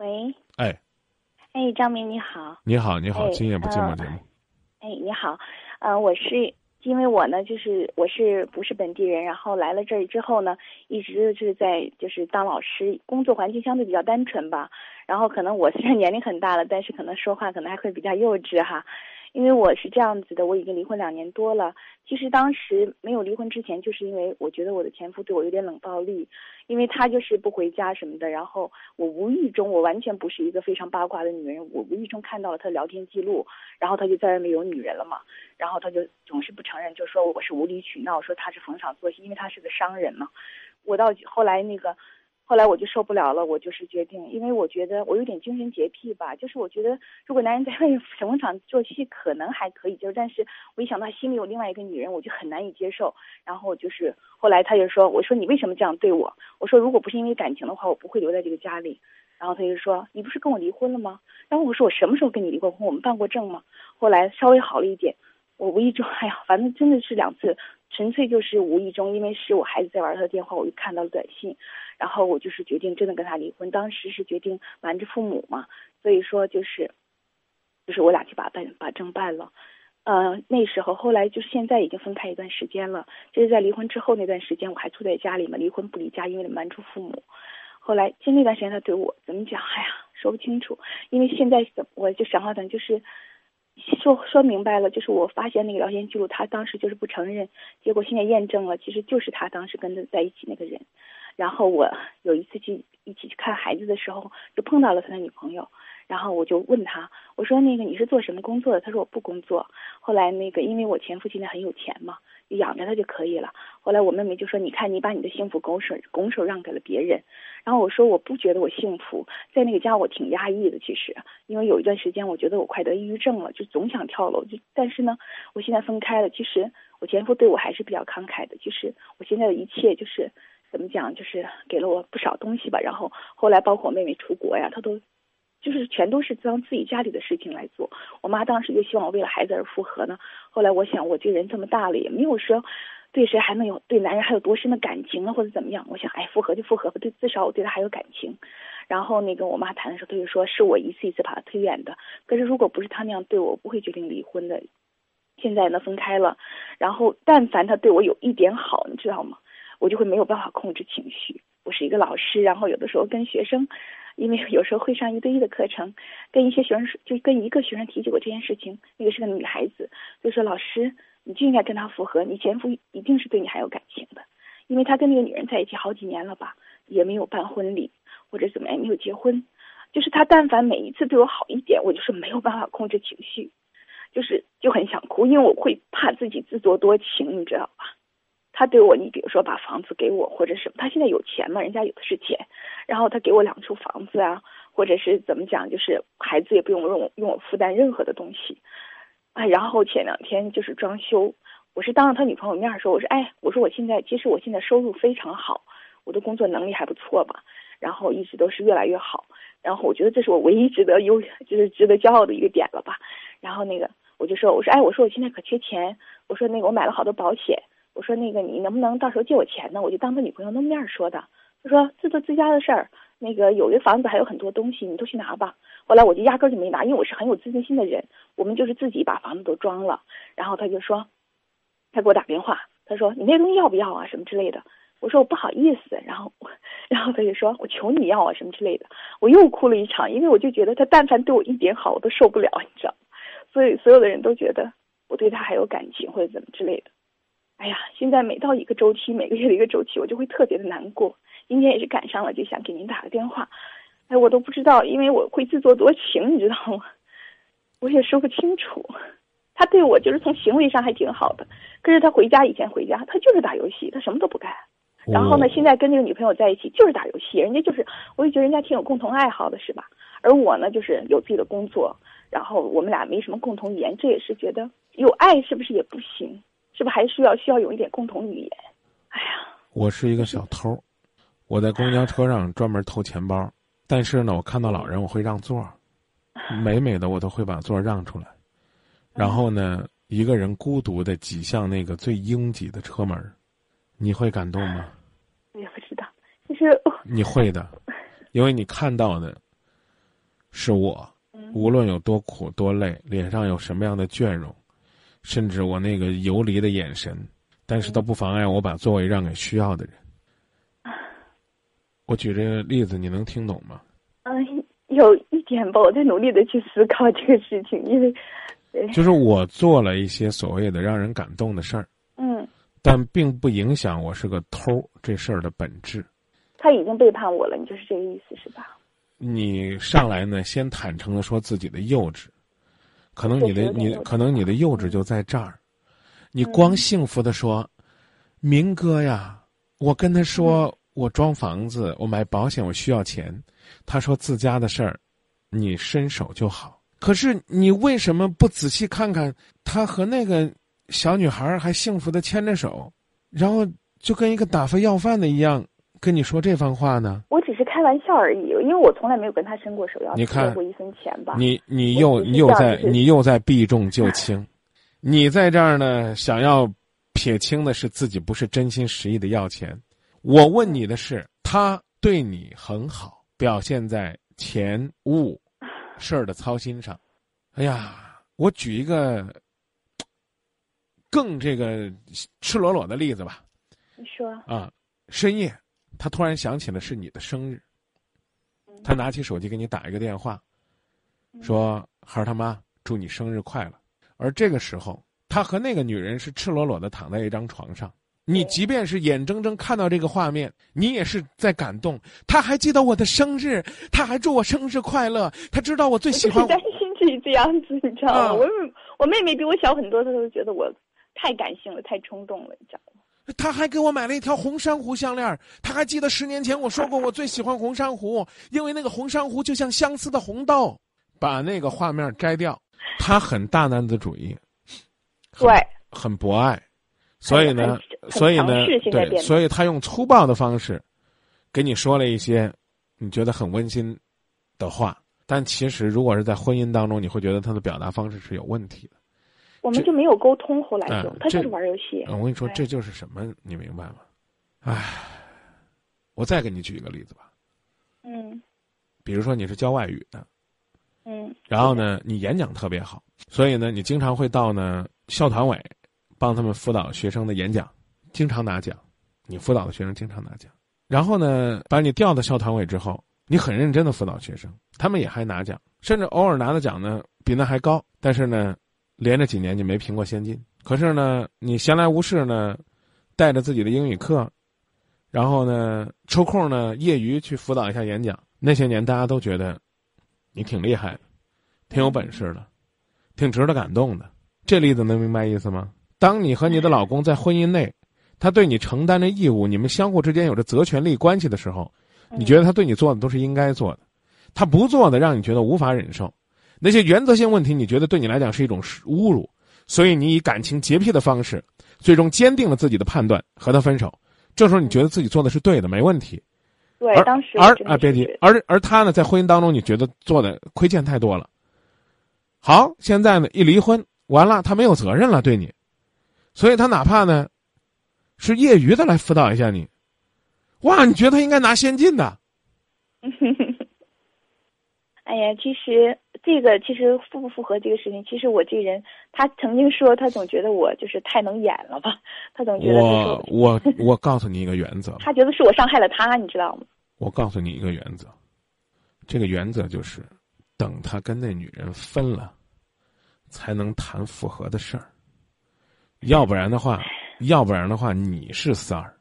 喂，哎，哎，张明你好，你好，你好，哎今夜不寂寞呃节目。哎，你好，呃，我是因为我呢，就是我是不是本地人，然后来了这儿之后呢，一直就是在就是当老师，工作环境相对比较单纯吧。然后可能我虽然年龄很大了，但是可能说话可能还会比较幼稚哈。因为我是这样子的，我已经离婚两年多了。其实当时没有离婚之前，就是因为我觉得我的前夫对我有点冷暴力，因为他就是不回家什么的。然后我无意中，我完全不是一个非常八卦的女人，我无意中看到了他的聊天记录，然后他就在外面有女人了嘛。然后他就总是不承认，就说我是无理取闹，说他是逢场作戏，因为他是个商人嘛。我到后来那个，后来我就受不了了，我就是决定，因为我觉得我有点精神洁癖吧，就是我觉得如果男人在外面逢场作戏可能还可以，就是但是我一想到他心里有另外一个女人，我就很难以接受。然后就是后来他就说，我说你为什么这样对我？我说如果不是因为感情的话，我不会留在这个家里。然后他就说你不是跟我离婚了吗？然后我说我什么时候跟你离过婚？我们办过证吗？后来稍微好了一点。我无意中，哎呀，反正真的是两次，纯粹就是无意中，因为是我孩子在玩他的电话，我就看到了短信，然后我就是决定真的跟他离婚。当时是决定瞒着父母嘛，所以说就是，就是我俩就把办把证办了。呃，那时候后来就是现在已经分开一段时间了，就是在离婚之后那段时间，我还住在家里嘛，离婚不离家，因为瞒住父母。后来就那段时间，他对我怎么讲？哎呀，说不清楚，因为现在我就想好等就是。说说明白了，就是我发现那个聊天记录，他当时就是不承认，结果现在验证了，其实就是他当时跟他在一起那个人。然后我有一次去一起去看孩子的时候，就碰到了他的女朋友，然后我就问他，我说那个你是做什么工作的？他说我不工作。后来那个因为我前夫现在很有钱嘛，养着他就可以了。后来我妹妹就说，你看你把你的幸福拱手拱手让给了别人。然后我说我不觉得我幸福，在那个家我挺压抑的，其实，因为有一段时间我觉得我快得抑郁症了，就总想跳楼。就但是呢，我现在分开了，其实我前夫对我还是比较慷慨的。其实我现在的一切就是怎么讲，就是给了我不少东西吧。然后后来包括我妹妹出国呀，他都就是全都是当自己家里的事情来做。我妈当时就希望我为了孩子而复合呢。后来我想，我这人这么大了，也没有说。对谁还能有对男人还有多深的感情呢，或者怎么样？我想，哎，复合就复合吧，对，至少我对他还有感情。然后那个我妈谈的时候，她就说是我一次一次把他推远的。可是如果不是他那样对我，我不会决定离婚的。现在呢，分开了，然后但凡他对我有一点好，你知道吗？我就会没有办法控制情绪。我是一个老师，然后有的时候跟学生，因为有时候会上一对一的课程，跟一些学生就跟一个学生提起过这件事情，那个是个女孩子，就说老师。你就应该跟他复合，你前夫一定是对你还有感情的，因为他跟那个女人在一起好几年了吧，也没有办婚礼或者怎么样，没有结婚，就是他但凡每一次对我好一点，我就是没有办法控制情绪，就是就很想哭，因为我会怕自己自作多情，你知道吧？他对我，你比如说把房子给我或者什么，他现在有钱嘛，人家有的是钱，然后他给我两处房子啊，或者是怎么讲，就是孩子也不用用用我负担任何的东西。哎，然后前两天就是装修，我是当着他女朋友面说，我说，哎，我说我现在其实我现在收入非常好，我的工作能力还不错吧，然后一直都是越来越好，然后我觉得这是我唯一值得优，就是值得骄傲的一个点了吧。然后那个我就说，我说，哎，我说我现在可缺钱，我说那个我买了好多保险，我说那个你能不能到时候借我钱呢？我就当他女朋友那面说的，他说自作自家的事儿，那个有的房子还有很多东西，你都去拿吧。后来我就压根就没拿，因为我是很有自尊心的人。我们就是自己把房子都装了，然后他就说，他给我打电话，他说你那东西要不要啊，什么之类的。我说我不好意思，然后，然后他就说我求你要啊，什么之类的。我又哭了一场，因为我就觉得他但凡对我一点好，我都受不了，你知道。所以所有的人都觉得我对他还有感情或者怎么之类的。哎呀，现在每到一个周期，每个月的一个周期，我就会特别的难过。今天也是赶上了，就想给您打个电话。哎，我都不知道，因为我会自作多情，你知道吗？我也说不清楚。他对我就是从行为上还挺好的，可是他回家以前回家，他就是打游戏，他什么都不干。然后呢，现在跟这个女朋友在一起就是打游戏，人家就是，我也觉得人家挺有共同爱好的，是吧？而我呢，就是有自己的工作，然后我们俩没什么共同语言，这也是觉得有爱是不是也不行？是不是还需要需要有一点共同语言？哎呀，我是一个小偷，我在公交车上专门偷钱包，但是呢，我看到老人我会让座，美美的我都会把座让出来，然后呢，一个人孤独的挤向那个最拥挤的车门，你会感动吗？我也不知道，其实你会的，因为你看到的是我，嗯无论有多苦多累，脸上有什么样的倦容，甚至我那个游离的眼神，但是都不妨碍我把座位让给需要的人。我举这个例子，你能听懂吗？嗯，有一点吧，我在努力的去思考这个事情，因为，就是我做了一些所谓的让人感动的事儿，嗯，但并不影响我是个偷这事儿的本质。他已经背叛我了，你就是这个意思是吧？你上来呢，先坦诚的说自己的幼稚，可能你的你可能你的幼稚就在这儿，你光幸福的说，明哥呀，我跟他说我装房子，我买保险，我需要钱，他说自家的事儿，你伸手就好。可是你为什么不仔细看看他和那个小女孩还幸福的牵着手，然后就跟一个打发要饭的一样跟你说这番话呢？我只是开玩笑而已，因为我从来没有跟他伸过手要，你看过一分钱吧。你你又你又在你又在避重就轻，你在这儿呢，想要撇清的是自己不是真心实意的要钱。我问你的是，他对你很好，表现在钱物 事儿的操心上。哎呀，我举一个更这个赤裸裸的例子吧。你说，啊，深夜他突然想起了是你的生日，他拿起手机给你打一个电话，说：“孩儿他妈，祝你生日快乐。”而这个时候，他和那个女人是赤裸裸的躺在一张床上。你即便是眼睁睁看到这个画面，你也是在感动。他还记得我的生日，他还祝我生日快乐。他知道我最喜欢我就是担心自己这样子，你知道吗？啊我我妹妹比我小很多，她都觉得我太感性了，太冲动了，你知道吗？他还给我买了一条红珊瑚项链他还记得十年前我说过我最喜欢红珊瑚，因为那个红珊瑚就像相思的红豆。把那个画面摘掉，他很大男子主义，对，很博爱，所以呢，所以呢对，所以他用粗暴的方式给你说了一些你觉得很温馨的话，但其实如果是在婚姻当中，你会觉得他的表达方式是有问题的。我们就没有沟通，后来就嗯他就是玩游戏。嗯我跟你说，这就是什么，你明白吗？唉，我再给你举一个例子吧，嗯比如说你是教外语的，嗯，然后呢，你演讲特别好，所以呢，你经常会到呢校团委帮他们辅导学生的演讲，经常拿奖。你辅导的学生经常拿奖，然后呢，把你调到校团委之后，你很认真的辅导学生，他们也还拿奖，甚至偶尔拿的奖呢比那还高。但是呢，连着几年你没评过先进。可是呢，你闲来无事呢，带着自己的英语课，然后呢，抽空呢业余去辅导一下演讲。那些年大家都觉得你挺厉害的，挺有本事的，挺值得感动的。这例子能明白意思吗？当你和你的老公在婚姻内，他对你承担着义务，你们相互之间有着责权利关系的时候，你觉得他对你做的都是应该做的，他不做的让你觉得无法忍受，那些原则性问题你觉得对你来讲是一种侮辱，所以你以感情洁癖的方式，最终坚定了自己的判断，和他分手。这时候你觉得自己做的是对的，没问题。对，当时而啊，别是急，而而他呢，在婚姻当中，你觉得做的亏欠太多了。好，现在呢，一离婚完了，他没有责任了，对你，所以他哪怕呢，是业余的来辅导一下你，哇，你觉得他应该拿先进的？哎呀，其实这个其实符不符合这个事情？其实我这人，他曾经说他总觉得我就是太能演了吧，他总觉得就是我我我告诉你一个原则，他觉得是我伤害了他，你知道吗？我告诉你一个原则，这个原则就是，等他跟那女人分了，才能谈复合的事儿，要不然的话，要不然的话，你是三儿。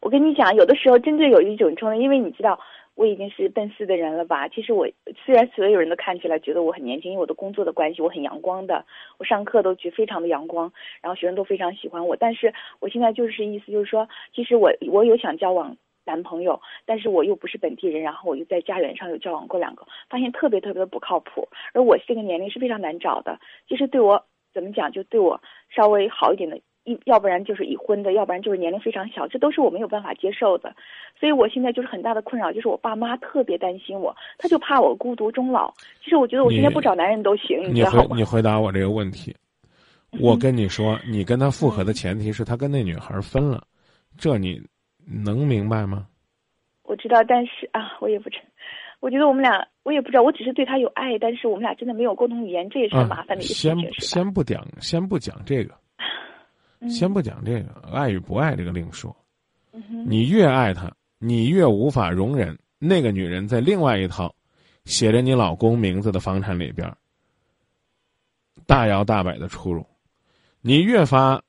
我跟你讲，有的时候真的有一种冲动，因为你知道我已经是奔四的人了吧？其实我虽然所有人都看起来觉得我很年轻，因为我的工作的关系，我很阳光的，我上课都觉得非常的阳光，然后学生都非常喜欢我。但是我现在就是意思就是说，其实我我有想交往男朋友，但是我又不是本地人，然后我又在家园上有交往过两个，发现特别特别的不靠谱。而我这个年龄是非常难找的，其实对我怎么讲，就对我稍微好一点的。一要不然就是已婚的，要不然就是年龄非常小，这都是我没有办法接受的。所以我现在就是很大的困扰，就是我爸妈特别担心我，他就怕我孤独终老。其实我觉得我现在不找男人都行，你知道吗？回你回答我这个问题，我跟你说，你跟他复合的前提是他跟那女孩分了，这你能明白吗？我知道，但是啊，我也不知，我觉得我们俩，我也不知道，我只是对他有爱，但是我们俩真的没有共同语言，这也是很麻烦的一个事先？先不讲，先不讲这个，嗯先不讲这个，爱与不爱这个另说。你越爱他，你越无法容忍那个女人在另外一套写着你老公名字的房产里边儿大摇大摆的出入，你越发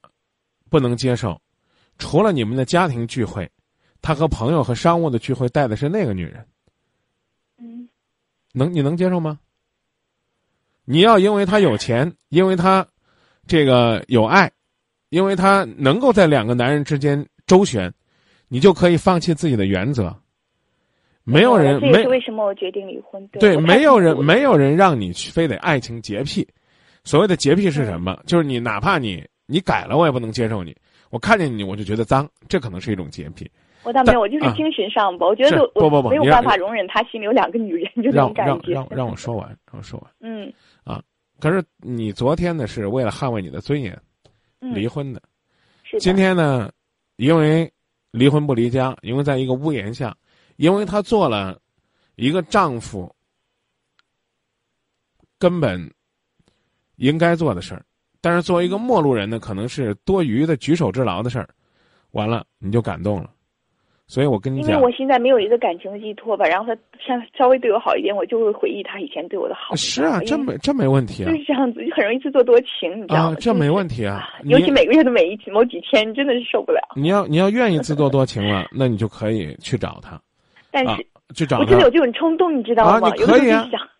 不能接受。除了你们的家庭聚会，他和朋友和商务的聚会带的是那个女人，嗯能你能接受吗？你要因为他有钱，因为他这个有爱，因为他能够在两个男人之间周旋，你就可以放弃自己的原则。没有人没这是为什么我决定离婚。对，没有人没有人让你去非得爱情洁癖。所谓的洁癖是什么？嗯就是你哪怕你你改了，我也不能接受你。我看见你我就觉得脏，这可能是一种洁癖。我倒没有，我就是啊精神上吧，我觉得我不不不没有办法容忍他心里有两个女人，就那让种感觉。让让让我说完，让我说完。嗯啊可是你昨天呢是为了捍卫你的尊严嗯，离婚的，今天呢，因为离婚不离家，因为在一个屋檐下，因为她做了一个丈夫根本应该做的事儿，但是作为一个陌路人呢，可能是多余的举手之劳的事儿，完了你就感动了，所以我跟你讲，因为我现在没有一个感情的寄托吧，然后他像稍微对我好一点，我就会回忆他以前对我的好。是啊，这没这没问题啊就是这样子，就很容易自作多情，你知道吗？，啊这没问题。啊，尤其每个月的每一某几天，真的是受不了。你要你要愿意自作多情了，那你就可以去找他，啊但是去找他我真的有这种冲动，你知道啊，吗？你可以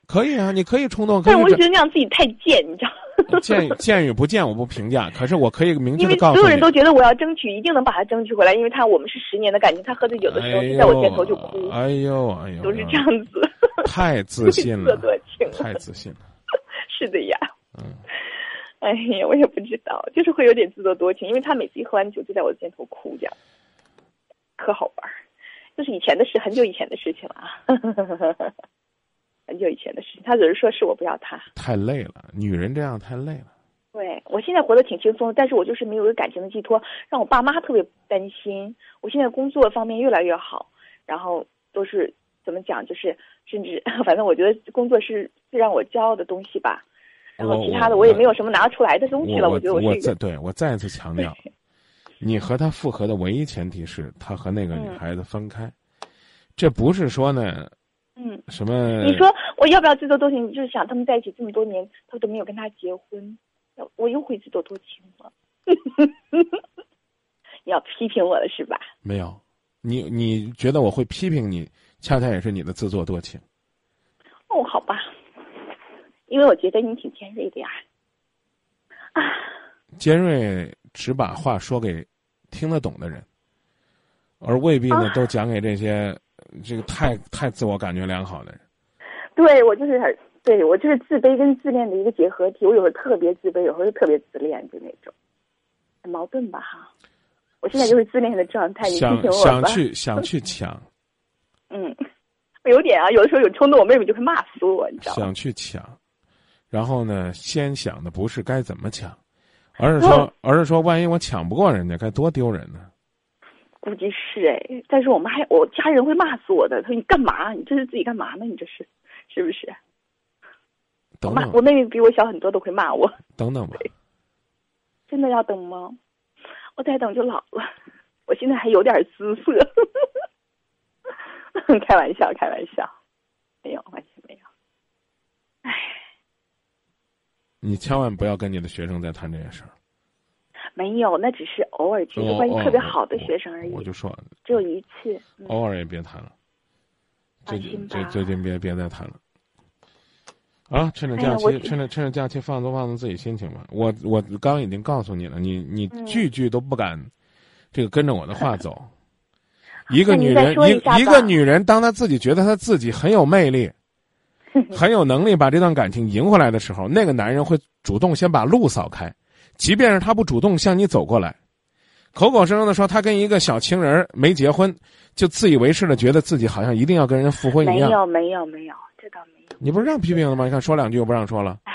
可以啊，你可以冲动，但是我就觉得那样自己太贱，你知道吗？见见 与不见我不评价，可是我可以明确告诉你，所有人都觉得我要争取，一定能把他争取回来，因为他我们是十年的感情，他喝醉酒的时候哎在我肩头就哭呦，，哎呦哎呦，都是这样子，太自信 自作了，多情。太自信了，是的呀。嗯，哎呀，我也不知道，就是会有点自作多情，因为他每次一喝完酒就在我的肩头哭，这样，可好玩儿。就是以前的事，很久以前的事情了啊，很久以前的事情。他只是说是我不要他，太累了，女人这样太累了。对我现在活得挺轻松，但是我就是没有一个感情的寄托，让我爸妈特别担心。我现在工作方面越来越好，然后都是怎么讲，就是甚至 反正我觉得工作是最让我骄傲的东西吧。然后我其他的我我也没有什么拿得出来的东西了，我觉得我对我再次强调，你和他复合的唯一前提是他和那个女嗯孩子分开，这不是说呢嗯。什么？你说我要不要自作多情？就是想他们在一起这么多年，他都没有跟他结婚，要我又会自作多情吗？你要批评我了是吧？没有？你你觉得我会批评你，恰恰也是你的自作多情。哦，好吧，因为我觉得你挺尖锐的呀。啊，尖锐只把话说给听得懂的人，而未必呢啊都讲给这些这个太太自我感觉良好的人。对我就是很，对我就是自卑跟自恋的一个结合体。我有时候特别自卑，有时候又特别自恋，就那种，很矛盾吧哈。我现在就是自恋的状态，你批想想。去想去抢，嗯，有点啊，有的时候有冲动，我妹妹就会骂死我，你知道吗？想去抢，然后呢，先想的不是该怎么抢，而是说嗯 而是说，万一我抢不过人家，该多丢人呢？估计是哎，但是我们还我家人会骂死我的。他说你干嘛？你这是自己干嘛呢？你这是是不是？我等等骂我妹妹比我小很多，都会骂我。等等吧，真的要等吗？我再等就老了。我现在还有点姿色，开玩笑，开玩笑，没有，完全没有。唉，你千万不要跟你的学生再谈这件事儿。没有，那只是偶尔几哦个关系哦特别好的学生而已，我就说，只有一次。嗯偶尔也别谈了，最近最最近别别再谈了。啊，趁着假期，趁着趁着假期放松放松自己心情吧。我我刚刚已经告诉你了，你你嗯句句都不敢，这个跟着我的话走。一个女人，一一个女人，当她自己觉得她自己很有魅力，很有能力把这段感情赢回来的时候，那个男人会主动先把路扫开，即便是他不主动向你走过来，口口声声的说他跟一个小情人没结婚，就自以为是的觉得自己好像一定要跟人复婚一样。没有，没有，没有，这倒没有。你不是让批评了吗？你看说两句又不让说了。唉，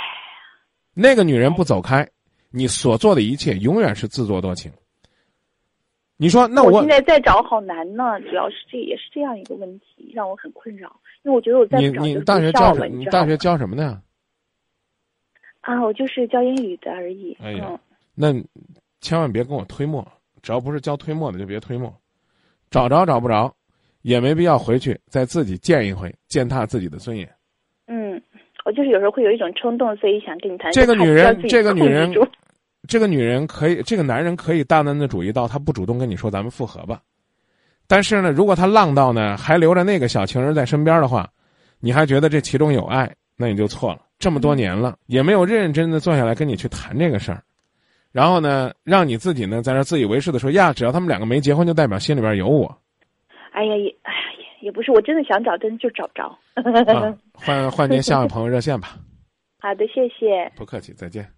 那个女人不走开，你所做的一切永远是自作多情。你说那我我现在再找好难呢，主要是这也是这样一个问题，让我很困扰。因为我觉得我在你不找就你大学，教什你大学教什么的呀？啊，我就是教英语的而已。哎呀嗯，那千万别跟我推磨，只要不是教推磨的就别推磨。找着找不着，也没必要回去再自己见一回，践踏自己的尊严。嗯，我就是有时候会有一种冲动，所以想跟你谈。这个女人这个女人 这个女人可以，这个男人可以大男子主义到他不主动跟你说咱们复合吧，但是呢，如果他浪到呢还留着那个小情人在身边的话，你还觉得这其中有爱，那你就错了。这么多年了，也没有认认真真的坐下来跟你去谈这个事儿，然后呢，让你自己呢在那自以为是的说呀，只要他们两个没结婚，就代表心里边有我。哎呀，也哎呀也也不是，我真的想找，真的就找不着。啊，换换接下一位朋友热线吧。好的，谢谢。不客气，再见。